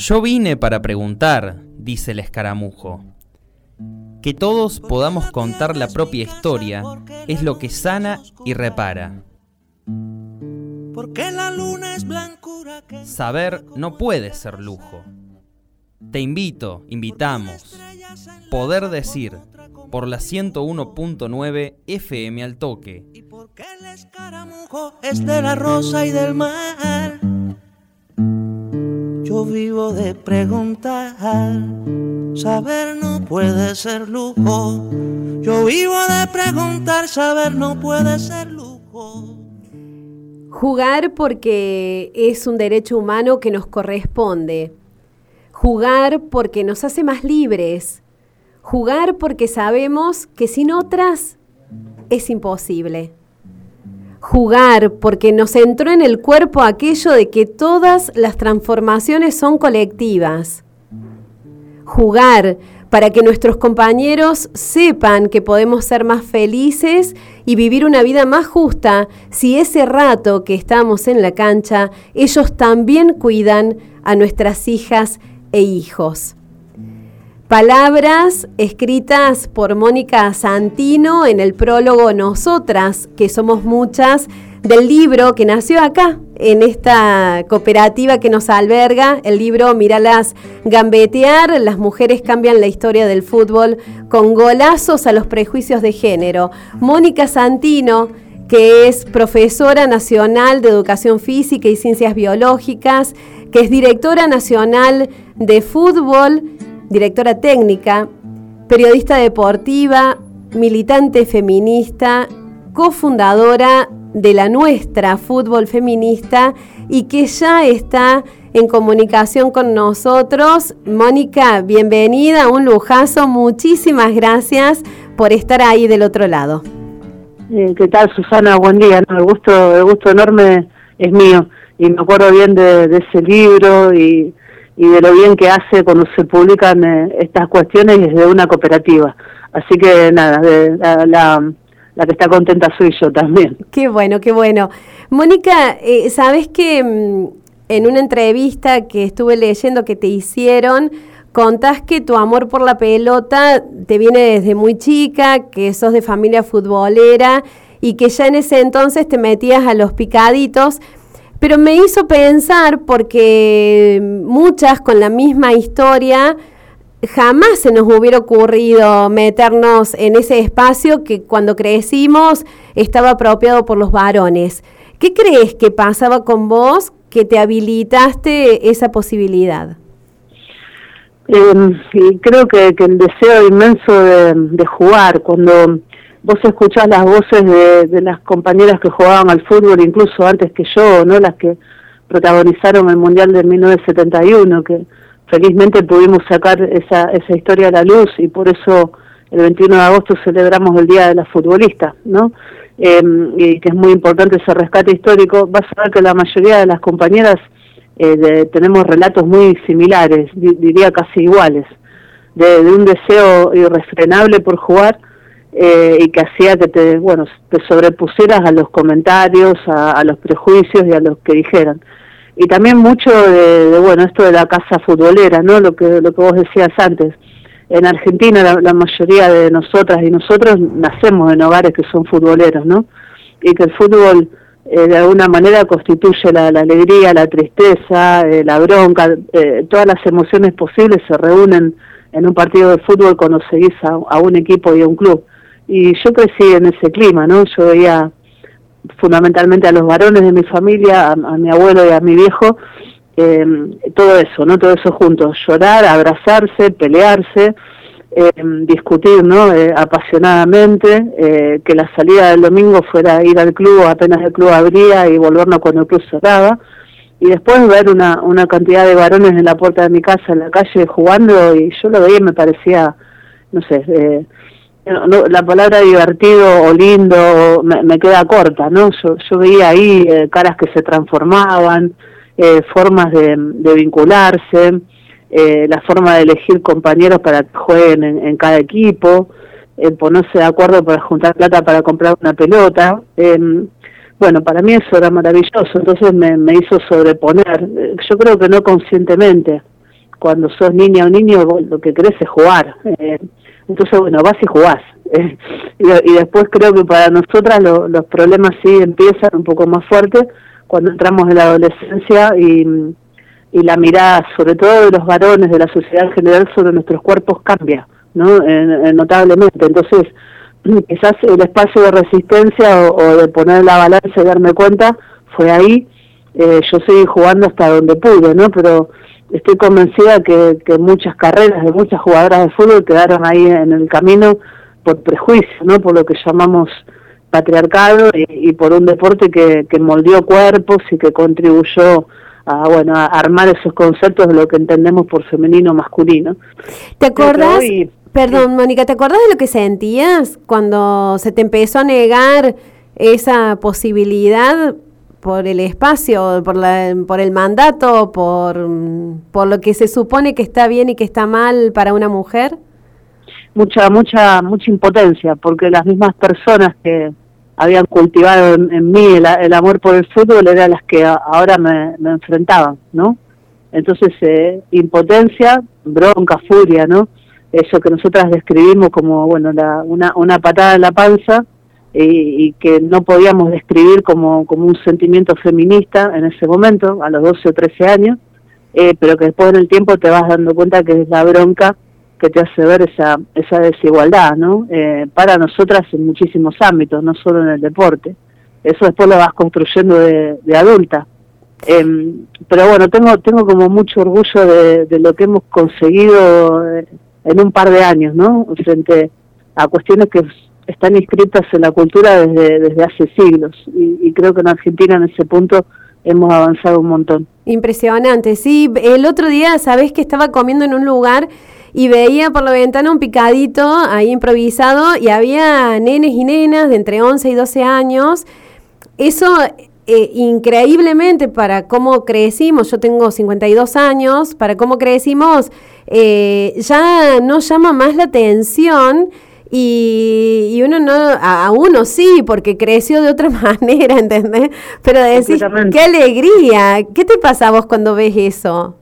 Yo vine para preguntar, dice el escaramujo. Que todos podamos contar la propia historia es lo que sana y repara. Porque la luna es blancura Saber no puede ser lujo. Te invito, invitamos. Poder decir por la 101.9 FM al toque. Y porque el escaramujo es de la rosa y del mar. Yo vivo de preguntar, saber no puede ser lujo. Yo vivo de preguntar, saber no puede ser lujo. Jugar porque es un derecho humano que nos corresponde. Jugar porque nos hace más libres. Jugar porque sabemos que sin otras es imposible jugar, porque nos entró en el cuerpo aquello de que todas las transformaciones son colectivas. Jugar para que nuestros compañeros sepan que podemos ser más felices y vivir una vida más justa si ese rato que estamos en la cancha ellos también cuidan a nuestras hijas e hijos. Palabras escritas por Mónica Santino en el prólogo Nosotras, que somos muchas, del libro que nació acá, en esta cooperativa que nos alberga, el libro Miralas Gambetear, las mujeres cambian la historia del fútbol con golazos a los prejuicios de género. Mónica Santino, que es profesora nacional de educación física y ciencias biológicas, que es directora nacional de fútbol, directora técnica, periodista deportiva, militante feminista, cofundadora de la nuestra Fútbol Feminista y que ya está en comunicación con nosotros. Mónica, bienvenida, un lujazo, muchísimas gracias por estar ahí del otro lado. Eh, ¿Qué tal, Susana? Buen día. el, gusto, el gusto enorme es mío y me acuerdo bien de ese libro y y de lo bien que hace cuando se publican eh, estas cuestiones desde una cooperativa. Así que nada, la, la, que está contenta soy yo también. Qué bueno, qué bueno. Mónica, eh, ¿sabes que mm, en una entrevista que estuve leyendo que te hicieron, contás que tu amor por la pelota te viene desde muy chica, que sos de familia futbolera y que ya en ese entonces te metías a los picaditos pero me hizo pensar porque muchas con la misma historia jamás se nos hubiera ocurrido meternos en ese espacio que cuando crecimos estaba apropiado por los varones. ¿Qué crees que pasaba con vos que te habilitaste esa posibilidad? Eh, creo que, el deseo inmenso de, de jugar, cuando vos escuchás las voces de, las compañeras que jugaban al fútbol incluso antes que yo, ¿no? Las que protagonizaron el Mundial de 1971, que felizmente pudimos sacar esa, esa historia a la luz y por eso el 21 de agosto celebramos el Día de la Futbolista, ¿no? Em, y que es muy importante ese rescate histórico. Vas a ver que la mayoría de las compañeras eh, tenemos relatos muy similares, diría casi iguales, de, de un deseo irrefrenable por jugar eh, y que hacía que te, bueno, te sobrepusieras a los comentarios, a, los prejuicios y a los que dijeran. Y también mucho de, bueno, esto de la casa futbolera, ¿no? Lo que, lo que vos decías antes. En Argentina la, mayoría de nosotras y nosotros nacemos en hogares que son futboleros, ¿no? Y que el fútbol eh, de alguna manera constituye la, alegría, la tristeza, eh, la bronca, todas las emociones posibles se reúnen en un partido de fútbol cuando seguís a un equipo y a un club y yo crecí en ese clima, ¿no? Yo veía fundamentalmente a los varones de mi familia, a, mi abuelo y a mi viejo, eh, todo eso, ¿no? Todo eso juntos, llorar, abrazarse, pelearse, eh, discutir, ¿no? Eh, apasionadamente, que la salida del domingo fuera ir al club apenas el club abría y volvernos cuando el club cerraba, y después ver una, una cantidad de varones en la puerta de mi casa, en la calle, jugando, y yo lo veía y me parecía, no sé, eh, la palabra divertido o lindo me, queda corta, ¿no? Yo, veía ahí eh, caras que se transformaban, eh, formas de, vincularse, eh, la forma de elegir compañeros para que jueguen en, cada equipo, ponerse de acuerdo para juntar plata para comprar una pelota. Em, bueno, para mí eso era maravilloso, entonces me, me hizo sobreponer, yo creo que no conscientemente, cuando sos niña o niño lo que querés es jugar. Entonces, bueno, vas y jugás. y, después creo que para nosotras los problemas sí empiezan un poco más fuertes cuando entramos en la adolescencia y, y la mirada, sobre todo de los varones, de la sociedad en general, sobre nuestros cuerpos cambia, ¿no? notablemente. Entonces, quizás el espacio de resistencia o, de poner la balanza y darme cuenta fue ahí. Eh, yo seguí jugando hasta donde pude, ¿no? Pero estoy convencida que, que muchas carreras de muchas jugadoras de fútbol quedaron ahí en el camino por prejuicio, ¿no? Por lo que llamamos patriarcado y, por un deporte que, que moldeó cuerpos y que contribuyó a, bueno, a armar esos conceptos de lo que entendemos por femenino masculino. ¿Te acordás? Perdón, Mónica, ¿te acordás de lo que sentías cuando se te empezó a negar esa posibilidad por el espacio, por, la, por el mandato, por, por lo que se supone que está bien y que está mal para una mujer? Mucha, mucha, mucha impotencia, porque las mismas personas que habían cultivado en, mí el, amor por el fútbol eran las que ahora me, enfrentaban, ¿no? Entonces, eh, impotencia, bronca, furia, ¿no? Eso que nosotras describimos como, bueno, la, una, una patada en la panza, y, que no podíamos describir como, como un sentimiento feminista en ese momento, a los 12 o 13 años, eh, pero que después en el tiempo te vas dando cuenta que es la bronca que te hace ver esa, esa desigualdad, ¿no? Eh, para nosotras en muchísimos ámbitos, no solo en el deporte. Eso después lo vas construyendo de, adulta. Em, pero bueno, tengo, tengo como mucho orgullo de, de lo que hemos conseguido eh, en un par de años, ¿no? Frente a cuestiones que están inscritas en la cultura desde, desde hace siglos y, creo que en Argentina en ese punto hemos avanzado un montón. Impresionante, sí. El otro día, sabes que estaba comiendo en un lugar y veía por la ventana un picadito ahí improvisado y había nenes y nenas de entre 11 y 12 años. Eso eh, increíblemente para cómo crecimos, yo tengo 52 años, para cómo crecimos, eh, ya no llama más la atención y, uno no, a, uno sí, porque creció de otra manera, ¿entendés? Pero decís, qué alegría, ¿qué te pasa a vos cuando ves eso?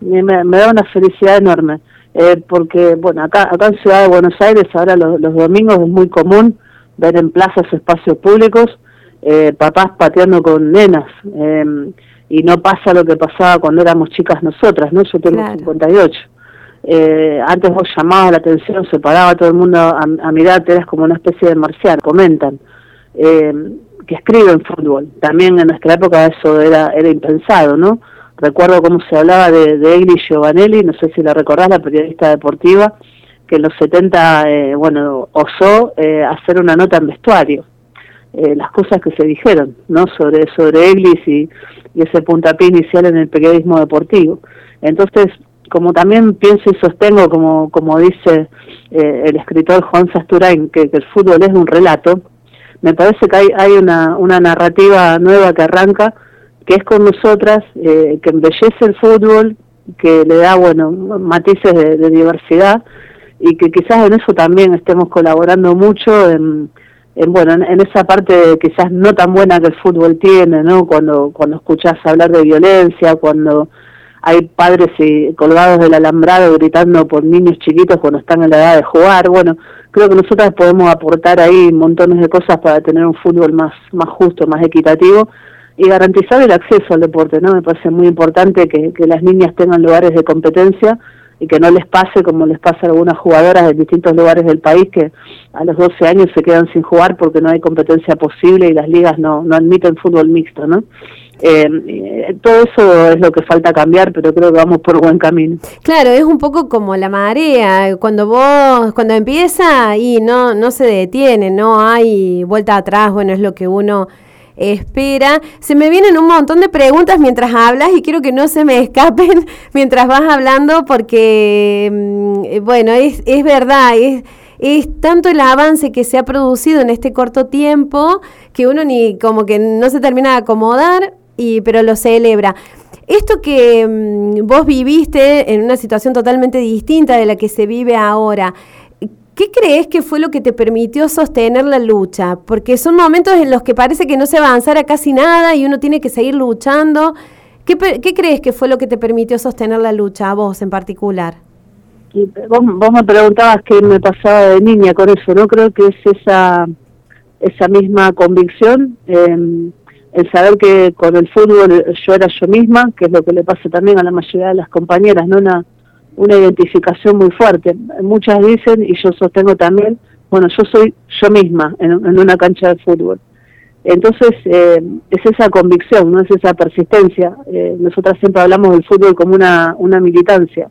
Me, da una felicidad enorme, eh, porque, bueno, acá, acá en Ciudad de Buenos Aires ahora los, domingos es muy común ver en plazas espacios públicos eh, papás pateando con nenas, em, y no pasa lo que pasaba cuando éramos chicas nosotras, ¿no? Yo tengo 58 eh, antes vos llamabas la atención, se paraba todo el mundo a, a mirarte, eras como una especie de marcial, comentan, eh, que escriben fútbol. También en nuestra época eso era, era impensado, ¿no? Recuerdo cómo se hablaba de, de Egli Giovanelli, no sé si la recordás, la periodista deportiva, que en los 70, eh, bueno, osó eh, hacer una nota en vestuario. Eh, las cosas que se dijeron, ¿no? Sobre, sobre Eglis y ese puntapié inicial en el periodismo deportivo. Entonces, como también pienso y sostengo, como, como dice eh, el escritor Juan Sasturain, que, el fútbol es un relato, me parece que hay, hay una, una narrativa nueva que arranca, que es con nosotras, eh, que embellece el fútbol, que le da, bueno, matices de, diversidad, y que quizás en eso también estemos colaborando mucho en, en bueno, en, esa parte quizás no tan buena que el fútbol tiene, ¿no? Cuando, cuando escuchas hablar de violencia, cuando hay padres y colgados del alambrado gritando por niños chiquitos cuando están en la edad de jugar. Bueno, creo que nosotras podemos aportar ahí montones de cosas para tener un fútbol más, más justo, más equitativo y garantizar el acceso al deporte, ¿no? Me parece muy importante que, que las niñas tengan lugares de competencia y que no les pase como les pasa a algunas jugadoras de distintos lugares del país que a los 12 años se quedan sin jugar porque no hay competencia posible y las ligas no, no admiten fútbol mixto, ¿no? Eh, todo eso es lo que falta cambiar, pero creo que vamos por buen camino. Claro, es un poco como la marea, cuando vos, cuando empieza y no, no se detiene, no hay vuelta atrás, bueno, es lo que uno espera. Se me vienen un montón de preguntas mientras hablas y quiero que no se me escapen mientras vas hablando porque, mm, bueno, es, es verdad, es, es tanto el avance que se ha producido en este corto tiempo que uno ni como que no se termina de acomodar y, pero lo celebra. Esto que mm, vos viviste en una situación totalmente distinta de la que se vive ahora, ¿qué crees que fue lo que te permitió sostener la lucha? Porque son momentos en los que parece que no se avanzara casi nada y uno tiene que seguir luchando. ¿Qué, ¿Qué, crees que fue lo que te permitió sostener la lucha, a vos en particular? vos, vos, me preguntabas qué me pasaba de niña con eso, ¿no? Creo que es esa, esa misma convicción, eh, el saber que con el fútbol yo era yo misma, que es lo que le pasa también a la mayoría de las compañeras, ¿no? Una, una identificación muy fuerte. Muchas dicen, y yo sostengo también, bueno, yo soy yo misma en, una cancha de fútbol. Entonces, eh, es esa convicción, no es esa persistencia. Eh, nosotras siempre hablamos del fútbol como una, una militancia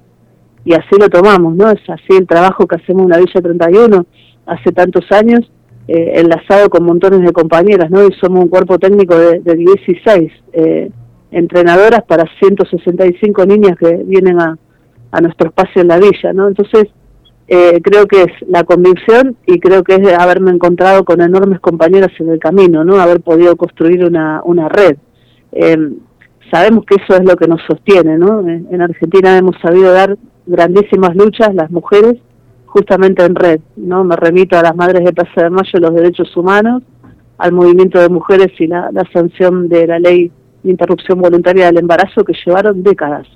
y así lo tomamos, ¿no? Es así el trabajo que hacemos en la Villa 31 hace tantos años, eh, enlazado con montones de compañeras, ¿no? Y somos un cuerpo técnico de, de 16 eh, entrenadoras para 165 niñas que vienen a, a nuestro espacio en la villa, ¿no? Entonces, eh, creo que es la convicción y creo que es haberme encontrado con enormes compañeras en el camino, ¿no? Haber podido construir una, una red. Eh, sabemos que eso es lo que nos sostiene, ¿no? En Argentina hemos sabido dar grandísimas luchas las mujeres justamente en red, ¿no? Me remito a las Madres de Plaza de Mayo los derechos humanos, al movimiento de mujeres y la, sanción de la ley de interrupción voluntaria del embarazo que llevaron décadas.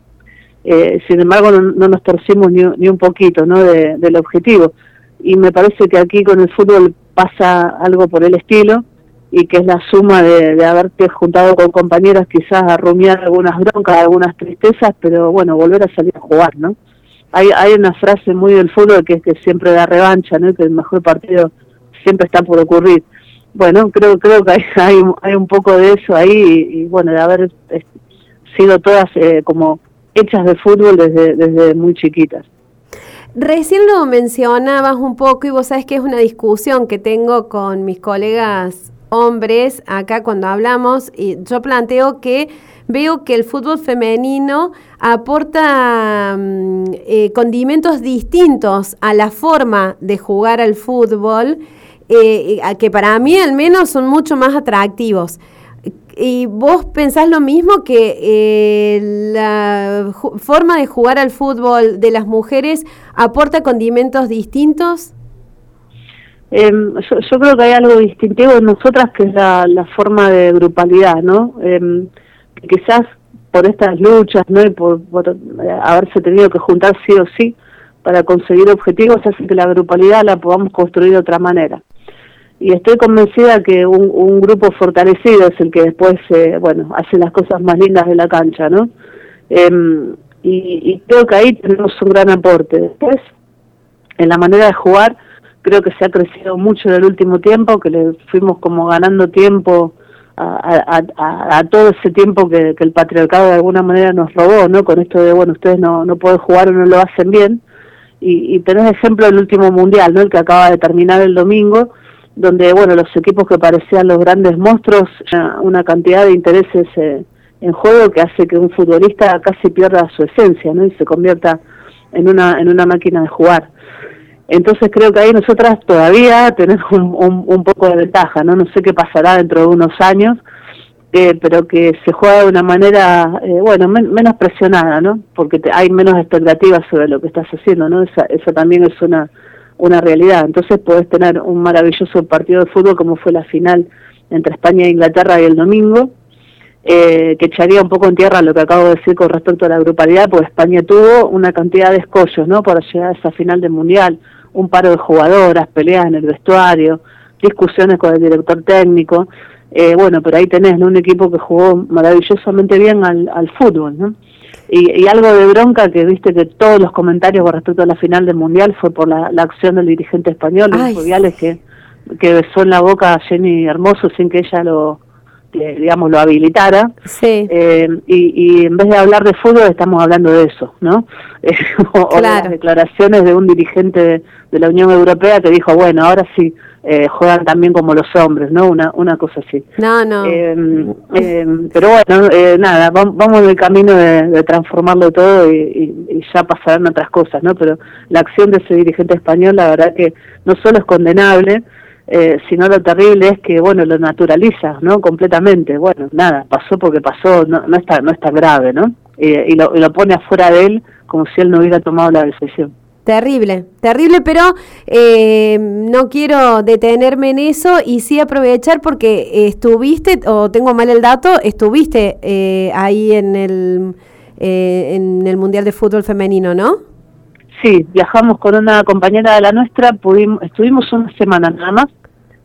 Eh, sin embargo, no, nos torcimos ni, ni, un poquito ¿no? del objetivo. Y me parece que aquí con el fútbol pasa algo por el estilo y que es la suma de, de haberte juntado con compañeras quizás a rumiar algunas broncas, algunas tristezas, pero bueno, volver a salir a jugar, ¿no? Hay, hay una frase muy del fútbol que es que siempre da revancha, ¿no? que el mejor partido siempre está por ocurrir. Bueno, creo creo que hay, hay, un poco de eso ahí y, bueno, de haber eh, sido todas eh, como hechas de fútbol desde, desde muy chiquitas. Recién lo mencionabas un poco y vos sabes que es una discusión que tengo con mis colegas hombres acá cuando hablamos y yo planteo que veo que el fútbol femenino aporta mm, eh, condimentos distintos a la forma de jugar al fútbol, eh, que para mí al menos son mucho más atractivos. ¿Y vos pensás lo mismo que eh, la forma de jugar al fútbol de las mujeres aporta condimentos distintos? Em, yo, creo que hay algo distintivo en nosotras que es la, la forma de grupalidad, ¿no? Eh, quizás por estas luchas, ¿no? Y por, haberse tenido que juntar sí o sí para conseguir objetivos, hace que la grupalidad la podamos construir de otra manera. Y estoy convencida que un, grupo fortalecido es el que después, eh, bueno, hace las cosas más lindas de la cancha, ¿no? Em, y, y creo que ahí tenemos un gran aporte. Después, en la manera de jugar, creo que se ha crecido mucho en el último tiempo, que le fuimos como ganando tiempo a, a, todo ese tiempo que, el patriarcado de alguna manera nos robó, ¿no? Con esto de, bueno, ustedes no, no pueden jugar o no lo hacen bien. Y, y tenés ejemplo del último mundial, ¿no? El que acaba de terminar el domingo, donde, bueno, los equipos que parecían los grandes monstruos, una cantidad de intereses eh, en juego que hace que un futbolista casi pierda su esencia, ¿no? Y se convierta en una, en una máquina de jugar. Entonces creo que ahí nosotras todavía tenemos un, poco de ventaja, ¿no? No sé qué pasará dentro de unos años, eh, pero que se juega de una manera, eh, bueno, menos presionada, ¿no? Porque hay menos expectativas sobre lo que estás haciendo, ¿no? Esa, esa también es una, una realidad. Entonces puedes tener un maravilloso partido de fútbol como fue la final entre España e Inglaterra y el domingo, eh, que echaría un poco en tierra lo que acabo de decir con respecto a la grupalidad, porque España tuvo una cantidad de escollos, ¿no? Para llegar a esa final del Mundial un paro de jugadoras, peleas en el vestuario, discusiones con el director técnico. Eh, bueno, pero ahí tenés un equipo que jugó maravillosamente bien al, al fútbol, ¿no? Y, algo de bronca que viste que todos los comentarios con respecto a la final del Mundial fue por la, acción del dirigente español, Luis que, que besó en la boca a Jenny Hermoso sin que ella lo, digamos, lo habilitara. Sí. Eh, y, en vez de hablar de fútbol, estamos hablando de eso, ¿no? o, las declaraciones de un dirigente de, la Unión Europea que dijo, bueno, ahora sí. Eh, juegan también como los hombres, ¿no? Una, una cosa así. No, no. Em, pero bueno, eh, nada, vamos en el camino de, transformarlo todo y, y, ya pasarán otras cosas, ¿no? Pero la acción de ese dirigente español, la verdad que no solo es condenable, eh, sino lo terrible es que, bueno, lo naturaliza, ¿no? Completamente. Bueno, nada, pasó porque pasó, no, está, no está grave, ¿no? y, lo, y lo pone afuera de él como si él no hubiera tomado la decisión. Terrible, terrible, pero eh, no quiero detenerme en eso y sí aprovechar porque estuviste, o tengo mal el dato, estuviste eh, ahí en el, eh, en el Mundial de Fútbol Femenino, ¿no? Sí, viajamos con una compañera de la nuestra, pudimos, estuvimos una semana nada más,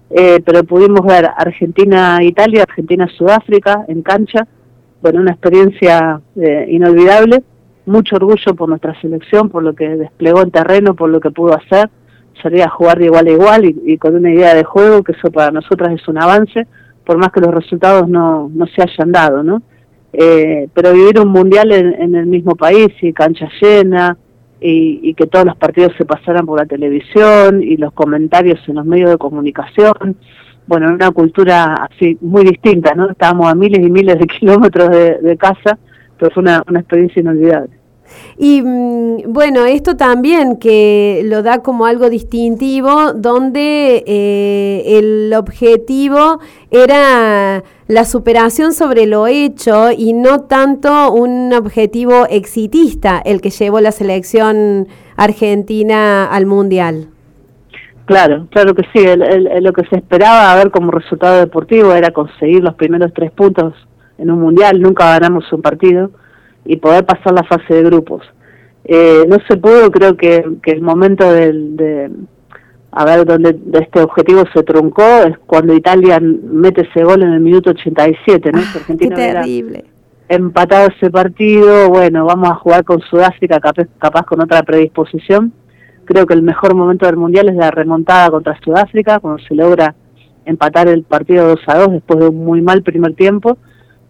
pero pudimos ver Argentina-Italia, Argentina-Sudáfrica en cancha, bueno, una experiencia inolvidable. Mucho orgullo por nuestra selección, por lo que desplegó en terreno, por lo que pudo hacer, salir a jugar de igual a igual y, con una idea de juego, que eso para nosotras es un avance, por más que los resultados no, no se hayan dado, ¿no? Eh, pero vivir un mundial en, el mismo país y cancha llena y, y, que todos los partidos se pasaran por la televisión y los comentarios en los medios de comunicación, bueno, en una cultura así muy distinta, ¿no? Estábamos a miles y miles de kilómetros de casa, fue una, experiencia inolvidable. Y mm, bueno, esto también que lo da como algo distintivo, donde eh, el objetivo era la superación sobre lo hecho y no tanto un objetivo exitista el que llevó la selección argentina al Mundial. Claro, claro que sí. lo que se esperaba a ver como resultado deportivo era conseguir los primeros tres puntos en un mundial, nunca ganamos un partido y poder pasar la fase de grupos. Eh, no se pudo, creo que, que el momento del, de, a ver, donde este objetivo se truncó es cuando Italia mete ese gol en el minuto 87, ¿no? Ah, Argentina qué terrible. Empatado ese partido, bueno, vamos a jugar con Sudáfrica, capaz, capaz con otra predisposición. Creo que el mejor momento del Mundial es la remontada contra Sudáfrica, cuando se logra empatar el partido 2 a 2 después de un muy mal primer tiempo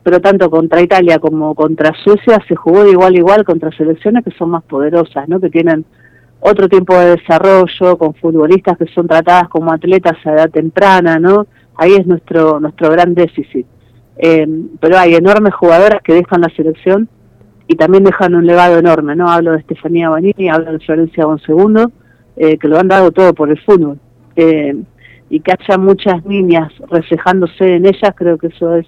pero tanto contra Italia como contra Suecia se jugó de igual a igual contra selecciones que son más poderosas, ¿no? que tienen otro tiempo de desarrollo, con futbolistas que son tratadas como atletas a edad temprana, ¿no? Ahí es nuestro, nuestro gran déficit. Eh, pero hay enormes jugadoras que dejan la selección y también dejan un legado enorme, ¿no? Hablo de Estefanía Banini, hablo de Florencia Bonsegundo, eh, que lo han dado todo por el fútbol. Eh, y que haya muchas niñas reflejándose en ellas, creo que eso es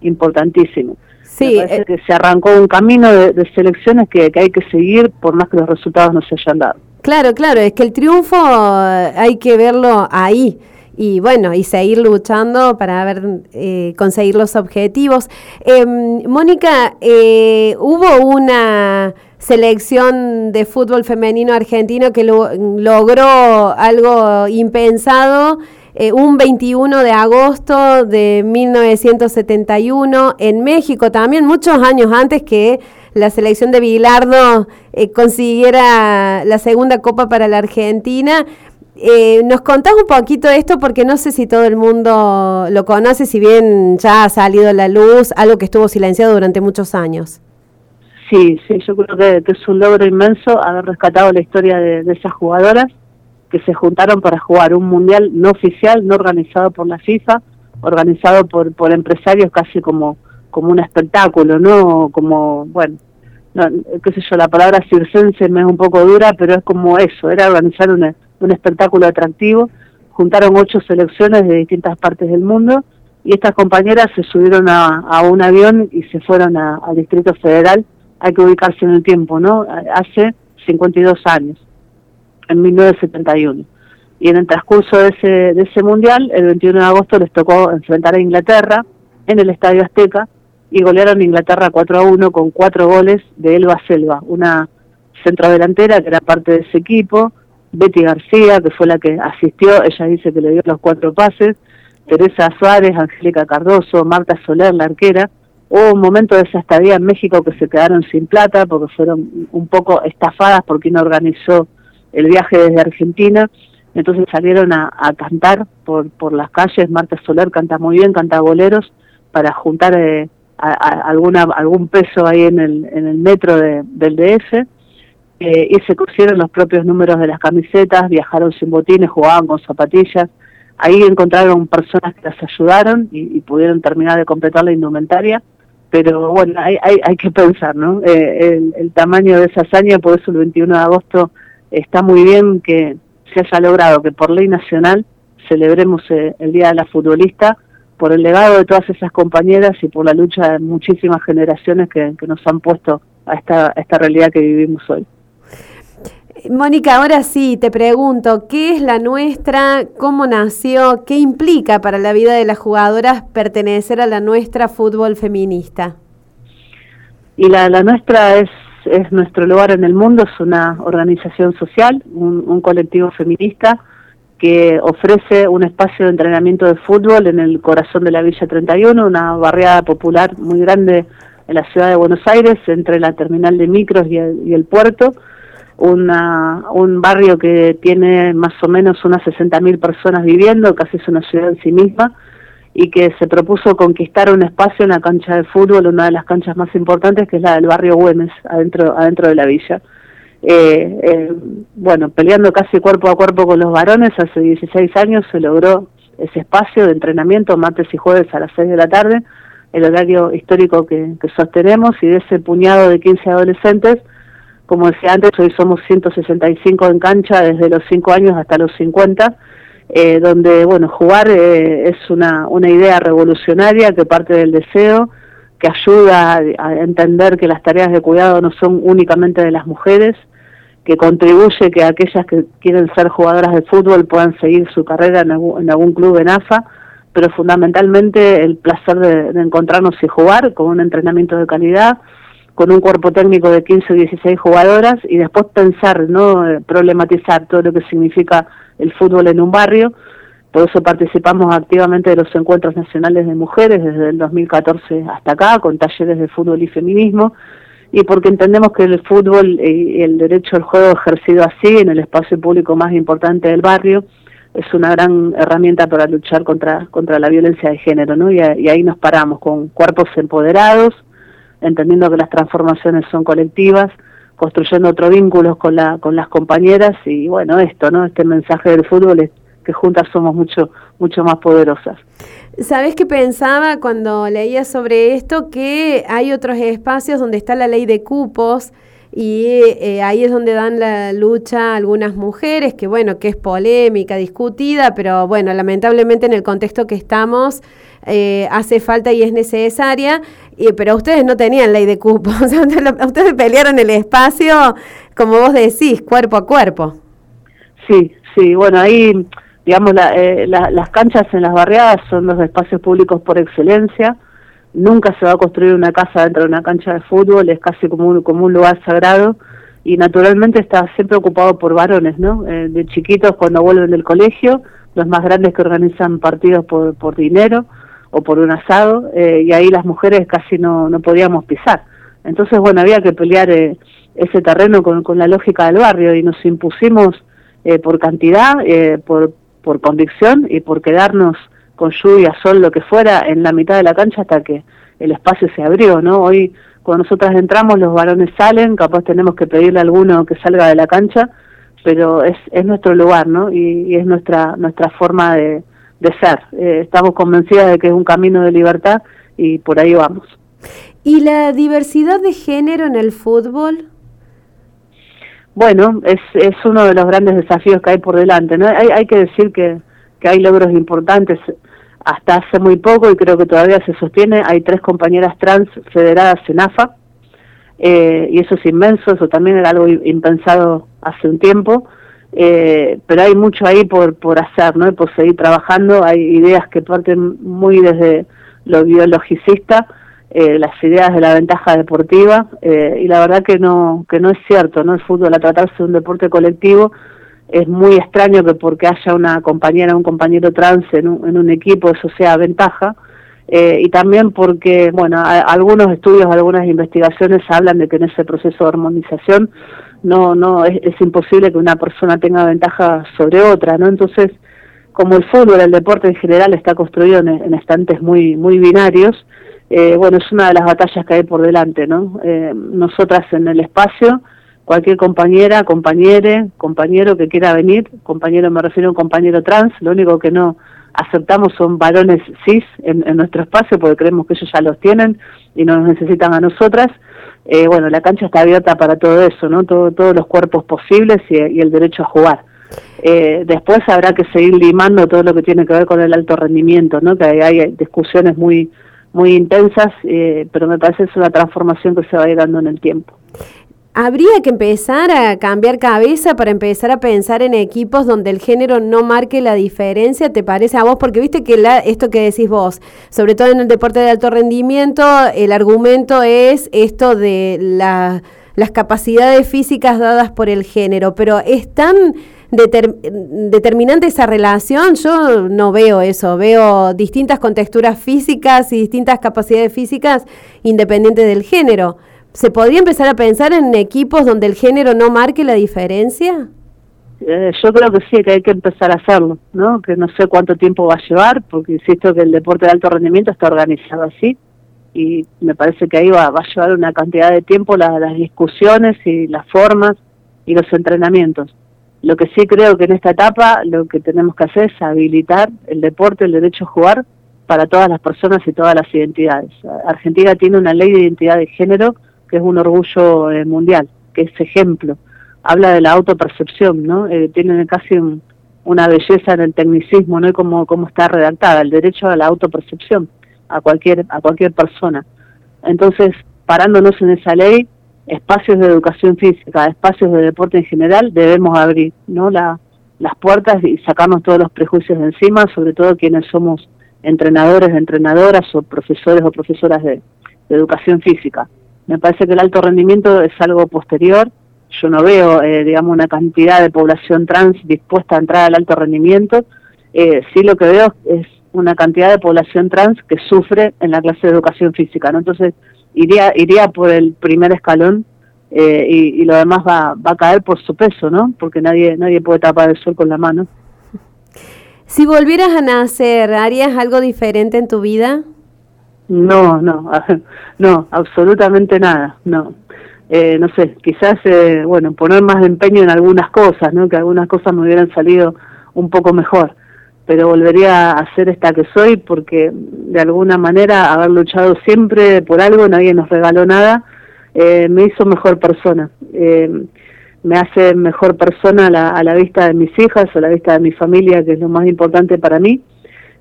importantísimo. Sí, Me eh, que se arrancó un camino de, selecciones que, hay que seguir por más que los resultados no se hayan dado. Claro, claro, es que el triunfo eh, hay que verlo ahí y bueno, y seguir luchando para eh, conseguir los objetivos. Em, Mónica, hubo una selección de fútbol femenino argentino que logró algo impensado eh, un 21 de agosto de 1971 en México, también muchos años antes que la selección de Bilardo eh, consiguiera la segunda copa para la Argentina. Eh, ¿Nos contás un poquito esto? Porque no sé si todo el mundo lo conoce, si bien ya ha salido a la luz, algo que estuvo silenciado durante muchos años. Sí, sí, yo creo que, es un logro inmenso haber rescatado la historia de esas jugadoras que se juntaron para jugar un mundial no oficial, no organizado por la FIFA, organizado por, por empresarios casi como, como un espectáculo, ¿no? Como, bueno, no, qué sé yo, la palabra circense me es un poco dura, pero es como eso, era organizar un, un espectáculo atractivo. Juntaron ocho selecciones de distintas partes del mundo y estas compañeras se subieron a, a un avión y se fueron al Distrito Federal. Hay que ubicarse en el tiempo, ¿no? Hace 52 años en 1971. Y en el transcurso de ese, de ese mundial, el 21 de agosto les tocó enfrentar a Inglaterra en el Estadio Azteca y golearon a Inglaterra 4 a 1 con cuatro goles de Elba Selva, una centrodelantera que era parte de ese equipo, Betty García, que fue la que asistió, ella dice que le dio los cuatro pases, Teresa Suárez, Angélica Cardoso, Marta Soler, la arquera. Hubo un momento de esa estadía en México que se quedaron sin plata porque fueron un poco estafadas porque no organizó el viaje desde Argentina, entonces salieron a, cantar por, por las calles, Marta Soler canta muy bien, canta boleros, para juntar eh, alguna, algún peso ahí en el, en el metro del DF, eh, y se pusieron los propios números de las camisetas, viajaron sin botines, jugaban con zapatillas, ahí encontraron personas que las ayudaron y, pudieron terminar de completar la indumentaria, pero bueno, hay, hay, hay que pensar, ¿no? Eh, el, el, tamaño de esa hazaña, por eso el 21 de agosto está muy bien que se haya logrado que por ley nacional celebremos eh, el Día de la Futbolista por el legado de todas esas compañeras y por la lucha de muchísimas generaciones que, nos han puesto a esta, esta realidad que vivimos hoy. Mónica, ahora sí, te pregunto, ¿qué es la nuestra? ¿Cómo nació? ¿Qué implica para la vida de las jugadoras pertenecer a la nuestra fútbol feminista? Y la, nuestra es, es nuestro lugar en el mundo, es una organización social, un, colectivo feminista que ofrece un espacio de entrenamiento de fútbol en el corazón de la Villa 31, una barriada popular muy grande en la ciudad de Buenos Aires, entre la terminal de micros y el puerto un barrio que tiene más o menos unas 60.000 personas viviendo, casi es una ciudad en sí misma, y que se propuso conquistar un espacio en la cancha de fútbol, una de las canchas más importantes, que es la del barrio Güemes, adentro, adentro de la villa. Eh, bueno, peleando casi cuerpo a cuerpo con los varones, hace 16 años se logró ese espacio de entrenamiento, martes y jueves a las 6 de la tarde, el horario histórico que, que sostenemos, y de ese puñado de 15 adolescentes, como decía antes, hoy somos 165 en cancha desde los 5 años hasta los 50, eh, donde, bueno, jugar eh, es una, una idea revolucionaria que parte del deseo, que ayuda a, entender que las tareas de cuidado no son únicamente de las mujeres, que contribuye que aquellas que quieren ser jugadoras de fútbol puedan seguir su carrera en algún, club en AFA, pero fundamentalmente el placer de encontrarnos y jugar con un entrenamiento de calidad, con un cuerpo técnico de 15 o 16 jugadoras y después pensar, no eh, problematizar todo lo que significa el fútbol en un barrio. Por eso participamos activamente de los encuentros nacionales de mujeres desde el 2014 hasta acá, con talleres de fútbol y feminismo, y porque entendemos que el fútbol y el derecho al juego ejercido así en el espacio público más importante del barrio es una gran herramienta para luchar contra, contra la violencia de género, ¿no? y ahí nos paramos con cuerpos empoderados, entendiendo que las transformaciones son colectivas, construyendo otro vínculo con, la, con las compañeras y bueno, esto, ¿no? Este mensaje del fútbol es que juntas somos mucho, mucho más poderosas. ¿Sabes qué pensaba cuando leía sobre esto? Que hay otros espacios donde está la ley de cupos y eh, ahí es donde dan la lucha algunas mujeres, que bueno, que es polémica, discutida, pero bueno, lamentablemente en el contexto que estamos eh, hace falta y es necesaria, y, pero ustedes no tenían ley de cupo, ustedes pelearon el espacio, como vos decís, cuerpo a cuerpo. Sí, sí, bueno, ahí, digamos, eh, las canchas en las barriadas son los espacios públicos por excelencia, nunca se va a construir una casa dentro de una cancha de fútbol, es casi como un, como un lugar sagrado, y naturalmente está siempre ocupado por varones, ¿no? Eh, de chiquitos cuando vuelven del colegio, los más grandes que organizan partidos por, por dinero, o por un asado, eh, y ahí las mujeres casi no, no podíamos pisar. Entonces, bueno, había que pelear eh, ese terreno con, con, la lógica del barrio y nos impusimos eh, por cantidad, por, por convicción y por quedarnos con lluvia, sol, lo que fuera, en la mitad de la cancha hasta que el espacio se abrió, ¿no? Hoy, cuando nosotras entramos, los varones salen, capaz tenemos que pedirle a alguno que salga de la cancha, pero es, es nuestro lugar, ¿no? Y, es nuestra, nuestra forma de, de ser. Eh, estamos convencidas de que es un camino de libertad y por ahí vamos. ¿Y la diversidad de género en el fútbol? Bueno, es, es uno de los grandes desafíos que hay por delante. ¿no? Hay, hay que decir que, que hay logros importantes. Hasta hace muy poco, y creo que todavía se sostiene, hay tres compañeras trans federadas en AFA, eh, y eso es inmenso, eso también era algo impensado hace un tiempo. Eh, pero hay mucho ahí por, por hacer, ¿no? por seguir trabajando, hay ideas que parten muy desde lo biologicista, eh, las ideas de la ventaja deportiva, eh, y la verdad que no, que no es cierto, ¿no? El fútbol, a tratarse de un deporte colectivo, es muy extraño que porque haya una compañera, un compañero trans en un, en un equipo, eso sea ventaja, eh, y también porque, bueno, algunos estudios, algunas investigaciones hablan de que en ese proceso de armonización no, no, es, imposible que una persona tenga ventaja sobre otra, ¿no? Entonces, como el fútbol, el deporte en general está construido en, estantes muy, muy binarios, eh, bueno, es una de las batallas que hay por delante, ¿no? Eh, nosotras en el espacio, cualquier compañera, compañere, compañero que quiera venir, compañero me refiero a un compañero trans, lo único que no aceptamos son varones cis en, nuestro espacio porque creemos que ellos ya los tienen y no nos necesitan a nosotras. Eh, bueno, la cancha está abierta para todo eso, ¿no? Todo, todos los cuerpos posibles y, el derecho a jugar. Eh, después habrá que seguir limando todo lo que tiene que ver con el alto rendimiento, ¿no? Que hay, discusiones muy muy intensas, eh, pero me parece que es una transformación que se va dando en el tiempo. habría que empezar a cambiar cabeza para empezar a pensar en equipos donde el género no marque la diferencia, ¿te parece a vos? Porque viste que la, esto que decís vos, sobre todo en el deporte de alto rendimiento, el argumento es esto de las capacidades físicas dadas por el género, pero es tan determinante esa relación, yo no veo eso, veo distintas contexturas físicas y distintas capacidades físicas independientes del género. ¿Se podría empezar a pensar en equipos donde el género no marque la diferencia? Eh, yo creo que sí, que hay que empezar a hacerlo, ¿no? Que no sé cuánto tiempo va a llevar, porque insisto que el deporte de alto rendimiento está organizado así y me parece que ahí va, va a llevar una cantidad de tiempo las discusiones y las formas y los entrenamientos. Lo que sí creo que en esta etapa lo que tenemos que hacer es habilitar el deporte, el derecho a jugar para todas las personas y todas las identidades. Argentina tiene una ley de identidad de género que es un orgullo eh, mundial, que es ejemplo. Habla de la autopercepción, ¿no? Eh, tiene casi una belleza en el tecnicismo, ¿no? Y cómo, cómo está redactada, el derecho a la autopercepción a cualquier, a cualquier persona. Entonces, parándonos en esa ley, espacios de educación física, espacios de deporte en general, debemos abrir, ¿no? La, las puertas y sacarnos todos los prejuicios de encima, sobre todo quienes somos entrenadores, entrenadoras o profesores o profesoras de educación física. Me parece que el alto rendimiento es algo posterior. Yo no veo, eh, digamos, una cantidad de población trans dispuesta a entrar al alto rendimiento. Eh, sí lo que veo es una cantidad de población trans que sufre en la clase de educación física, ¿no? Entonces, iría, iría por el primer escalón eh, y, lo demás va, va a caer por su peso, ¿no? Porque nadie, nadie puede tapar el sol con la mano. Si volvieras a nacer, ¿harías algo diferente en tu vida? No, no, no, absolutamente nada, no. Eh, no sé, quizás, eh, bueno, poner más empeño en algunas cosas, ¿no? Que algunas cosas me hubieran salido un poco mejor, pero volvería a ser esta que soy porque de alguna manera haber luchado siempre por algo, nadie nos regaló nada, eh, me hizo mejor persona. Eh, me hace mejor persona a la, a la vista de mis hijas a la vista de mi familia, que es lo más importante para mí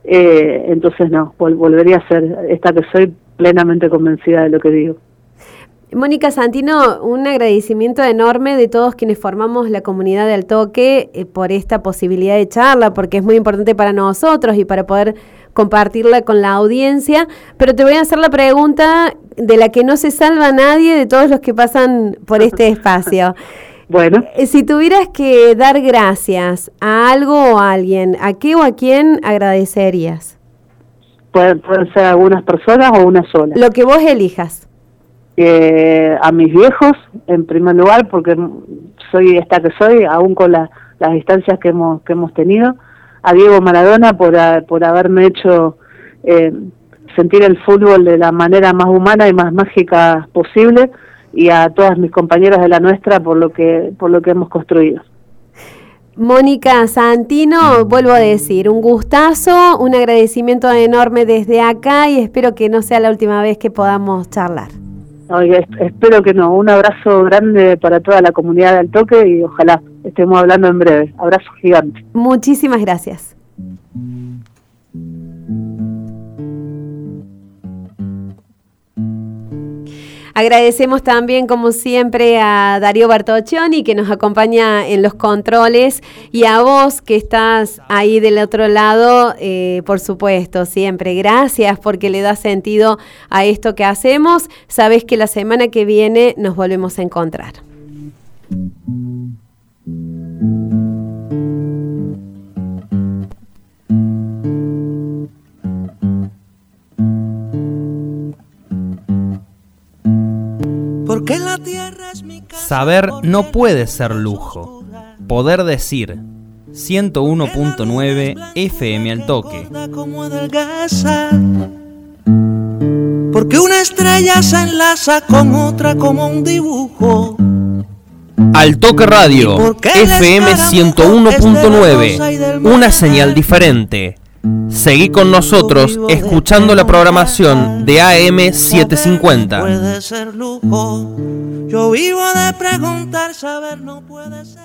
eh, entonces no, volvería a ser esta que soy plenamente convencida de lo que digo. Mónica Santino, un agradecimiento enorme de todos quienes formamos la comunidad del toque eh, por esta posibilidad de charla, porque es muy importante para nosotros y para poder compartirla con la audiencia. Pero te voy a hacer la pregunta de la que no se salva nadie de todos los que pasan por este espacio. Bueno. Eh, si tuvieras que dar gracias a algo o a alguien, ¿a qué o a quién agradecerías? Pueden, ser algunas personas o una sola. Lo que vos elijas. Eh, a mis viejos, en primer lugar, porque soy esta que soy, aún con las distancias que hemos, que hemos tenido. A Diego Maradona por, por haberme hecho eh, sentir el fútbol de la manera más humana y más mágica posible y a todas mis compañeras de la nuestra por lo que, por lo que hemos construido. Mónica Santino, vuelvo a decir, un gustazo, un agradecimiento enorme desde acá y espero que no sea la última vez que podamos charlar. Espero que no. Un abrazo grande para toda la comunidad del toque y ojalá estemos hablando en breve. Abrazo gigante. Muchísimas gracias. Agradecemos también, como siempre, a Darío Bartoccioni, que nos acompaña en los controles, y a vos, que estás ahí del otro lado, eh, por supuesto, siempre. Gracias porque le da sentido a esto que hacemos. Sabes que la semana que viene nos volvemos a encontrar. Porque la tierra es mi Saber no puede ser lujo. Poder decir 101.9 FM al toque. Porque una estrella se enlaza con otra como un dibujo. Al Toque Radio, FM 101.9, una señal diferente. Seguí con nosotros escuchando la programación de AM750. Puede ser lujo. Yo vivo de preguntar, saber no puede ser.